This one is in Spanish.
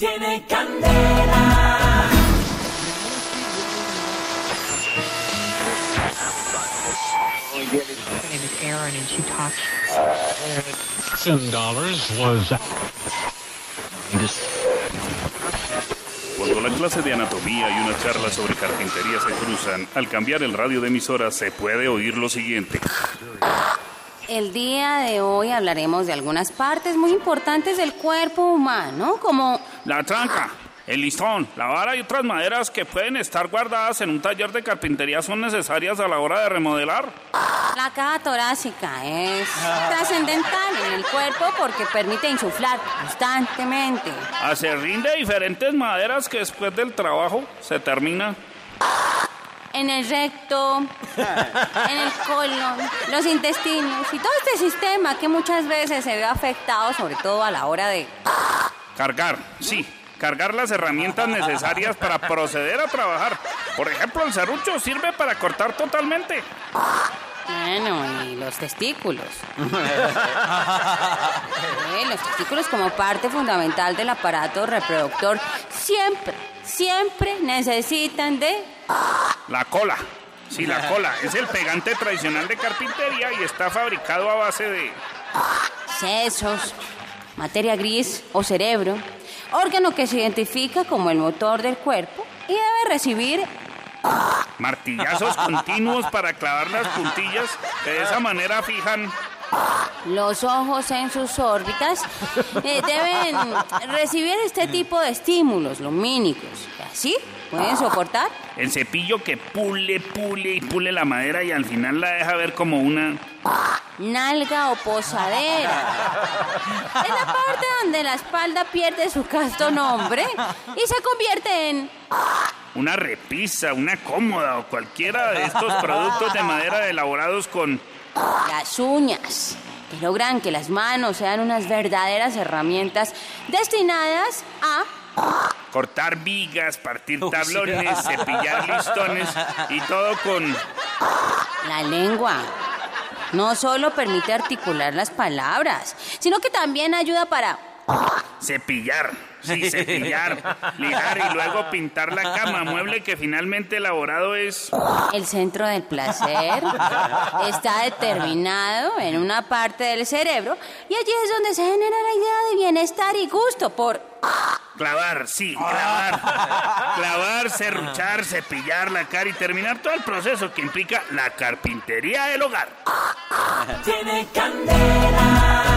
Tiene candela. Cuando la clase de anatomía y una charla sobre carpintería se cruzan, al cambiar el radio de emisora se puede oír lo siguiente. El día de hoy hablaremos de algunas partes muy importantes del cuerpo humano, como La tranca, el listón, la vara y otras maderas que pueden estar guardadas en un taller de carpintería son necesarias a la hora de remodelar. la caja torácica. Es trascendental en el cuerpo porque permite insuflar constantemente. Acerrín de diferentes maderas que después del trabajo se termina. En el recto, en el colon, los intestinos y todo este sistema que muchas veces se ve afectado, sobre todo a la hora de... Cargar, sí, cargar las herramientas necesarias para proceder a trabajar. Por ejemplo, el serrucho sirve para cortar totalmente. Bueno, y los testículos. Sí, los testículos como parte fundamental del aparato reproductor siempre, siempre necesitan de... La cola. Sí, la cola. Es el pegante tradicional de carpintería y está fabricado a base de... sesos, materia gris o cerebro, órgano que se identifica como el motor del cuerpo y debe recibir Martillazos continuos para clavar las puntillas que de esa manera fijan. Los ojos en sus órbitas, eh, deben recibir este tipo de estímulos lumínicos. Así pueden soportar El cepillo que pule, pule y pule la madera y al final la deja ver como una... nalga o posadera. Es la parte donde la espalda pierde su casto nombre y se convierte en Una repisa, una cómoda o cualquiera de estos productos de madera elaborados con... las uñas, que logran que las manos sean unas verdaderas herramientas destinadas a Cortar vigas, partir tablones, cepillar listones y todo con... la lengua. No solo permite articular las palabras, sino que también ayuda para Cepillar, sí, cepillar, lijar y luego pintar la cama, mueble que finalmente elaborado es... el centro del placer. Está determinado en una parte del cerebro y allí es donde se genera la idea de bienestar y gusto por Clavar, sí, clavar. Clavar, serruchar, cepillar la cara y terminar todo el proceso que implica la carpintería del hogar. Tiene candela.